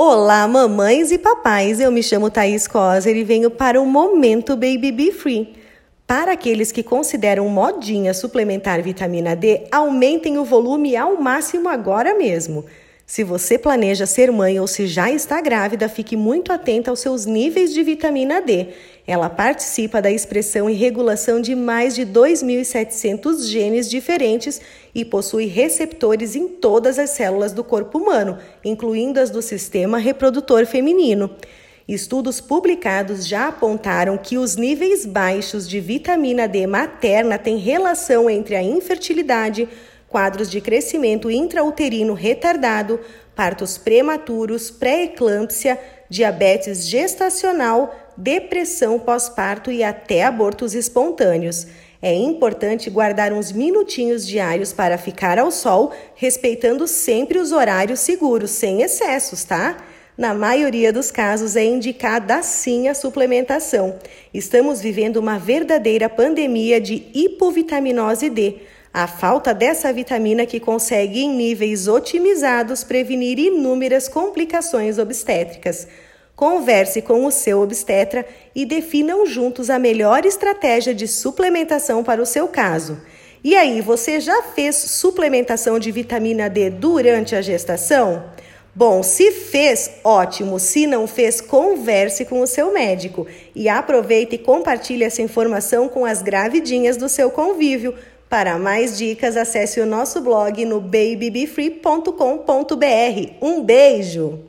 Olá, mamães e papais. Eu me chamo Thaís Coser e venho para o Momento Baby Be Free. Para aqueles que consideram modinha suplementar vitamina D, aumentem o volume ao máximo agora mesmo. Se você planeja ser mãe ou se já está grávida, fique muito atenta aos seus níveis de vitamina D. Ela participa da expressão e regulação de mais de 2.700 genes diferentes e possui receptores em todas as células do corpo humano, incluindo as do sistema reprodutor feminino. Estudos publicados já apontaram que os níveis baixos de vitamina D materna têm relação entre a infertilidade, quadros de crescimento intrauterino retardado, partos prematuros, pré-eclâmpsia, diabetes gestacional, depressão pós-parto e até abortos espontâneos. É importante guardar uns minutinhos diários para ficar ao sol, respeitando sempre os horários seguros, sem excessos, tá? Na maioria dos casos é indicada sim a suplementação. Estamos vivendo uma verdadeira pandemia de hipovitaminose D a falta dessa vitamina que consegue, em níveis otimizados, prevenir inúmeras complicações obstétricas. Converse com o seu obstetra e definam juntos a melhor estratégia de suplementação para o seu caso. E aí, você já fez suplementação de vitamina D durante a gestação? Bom, se fez, ótimo. Se não fez, converse com o seu médico e aproveite e compartilhe essa informação com as gravidinhas do seu convívio para mais dicas, acesse o nosso blog no babybefree.com.br. Um beijo!